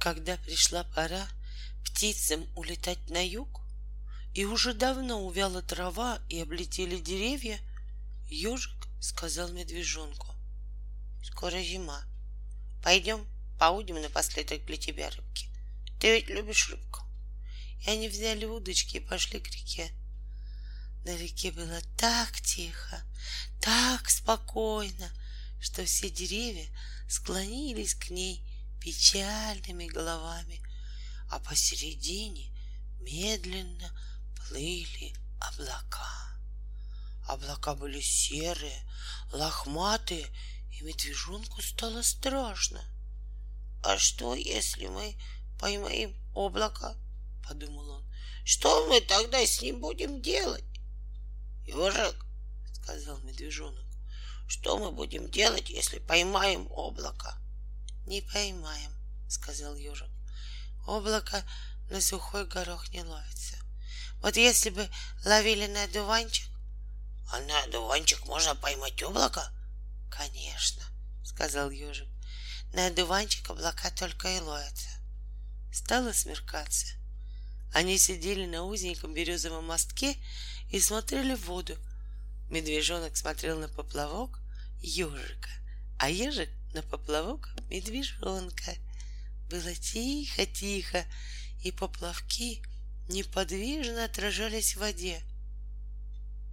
Когда пришла пора птицам улетать на юг, и уже давно увяла трава и облетели деревья, ежик сказал медвежонку. Скоро зима. Пойдем, поудим напоследок для тебя рыбки. Ты ведь любишь рыбку. И они взяли удочки и пошли к реке. На реке было так тихо, так спокойно, что все деревья склонились к ней печальными головами, а посередине медленно плыли облака. Облака были серые, лохматые, и медвежонку стало страшно. «А что, если мы поймаем облако?» — подумал он. «Что мы тогда с ним будем делать?» «Ежик», — сказал медвежонок, — «что мы будем делать, если поймаем облако?» «Не поймаем», — сказал ежик. «Облако на сухой горох не ловится. Вот если бы ловили на одуванчик...» «А на одуванчик можно поймать облако?» «Конечно», — сказал ежик. «На одуванчик облака только и ловятся». Стало смеркаться. Они сидели на узеньком березовом мостке и смотрели в воду. Медвежонок смотрел на поплавок ежика, а ежик на поплавок медвежонка. Было тихо-тихо, и поплавки неподвижно отражались в воде.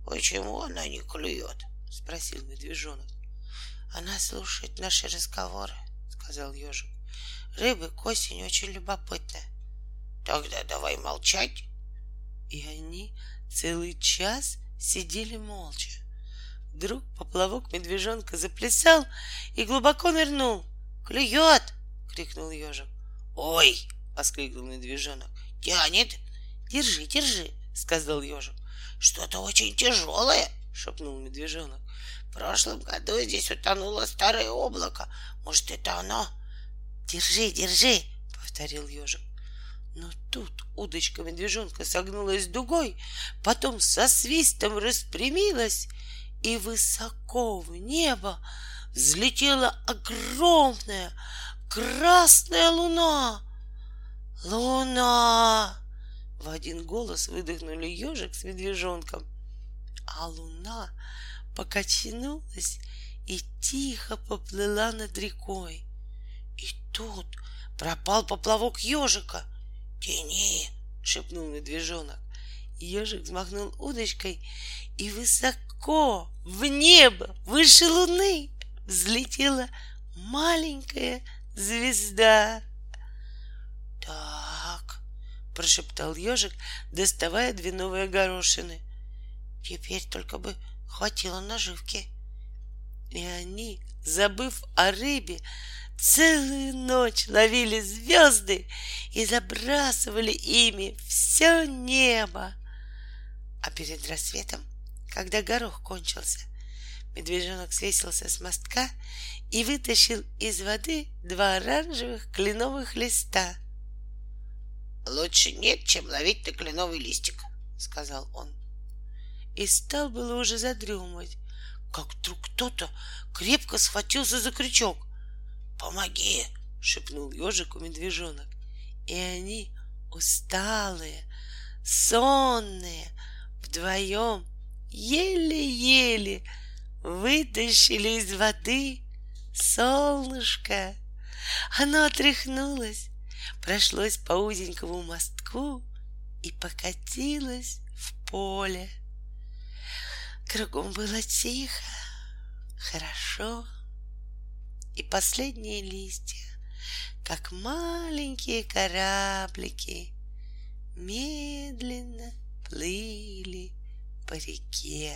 «Почему она не клюет?» — спросил медвежонок. «Она слушает наши разговоры», — сказал ежик. «Рыбы к осени очень любопытны». «Тогда давай молчать». И они целый час сидели молча. Вдруг поплавок медвежонка заплясал и глубоко нырнул. «Клюет!» — крикнул ежик. «Ой!» — воскликнул медвежонок. «Тянет!» «Держи, держи!» — сказал ежик. «Что-то очень тяжелое!» — шепнул медвежонок. «В прошлом году здесь утонуло старое облако. Может, это оно?» «Держи, держи!» — повторил ежик. Но тут удочка медвежонка согнулась дугой, потом со свистом распрямилась, и высоко в небо взлетела огромная красная луна. Луна! В один голос выдохнули ежик с медвежонком. А луна покачнулась и тихо поплыла над рекой. И тут пропал поплавок ежика — «Тяни!» — шепнул медвежонок. Ежик взмахнул удочкой, и высоко в небо, выше луны, взлетела маленькая звезда. «Так», — прошептал ежик, доставая две новые горошины. «Теперь только бы хватило наживки». И они, забыв о рыбе, Целую ночь ловили звезды и забрасывали ими все небо. А перед рассветом, когда горох кончился, медвежонок свесился с мостка и вытащил из воды два оранжевых кленовых листа. «Лучше нет, чем ловить на кленовый листик», — сказал он. И стал было уже задремывать, как вдруг кто-то крепко схватился за крючок. «Помоги!» — шепнул ежику медвежонок. И они, усталые, сонные, вдвоем еле-еле вытащили из воды солнышко. Оно отряхнулось, прошлось по узенькому мостку и покатилось в поле. Кругом было тихо, хорошо и последние листья, как маленькие кораблики, медленно плыли по реке.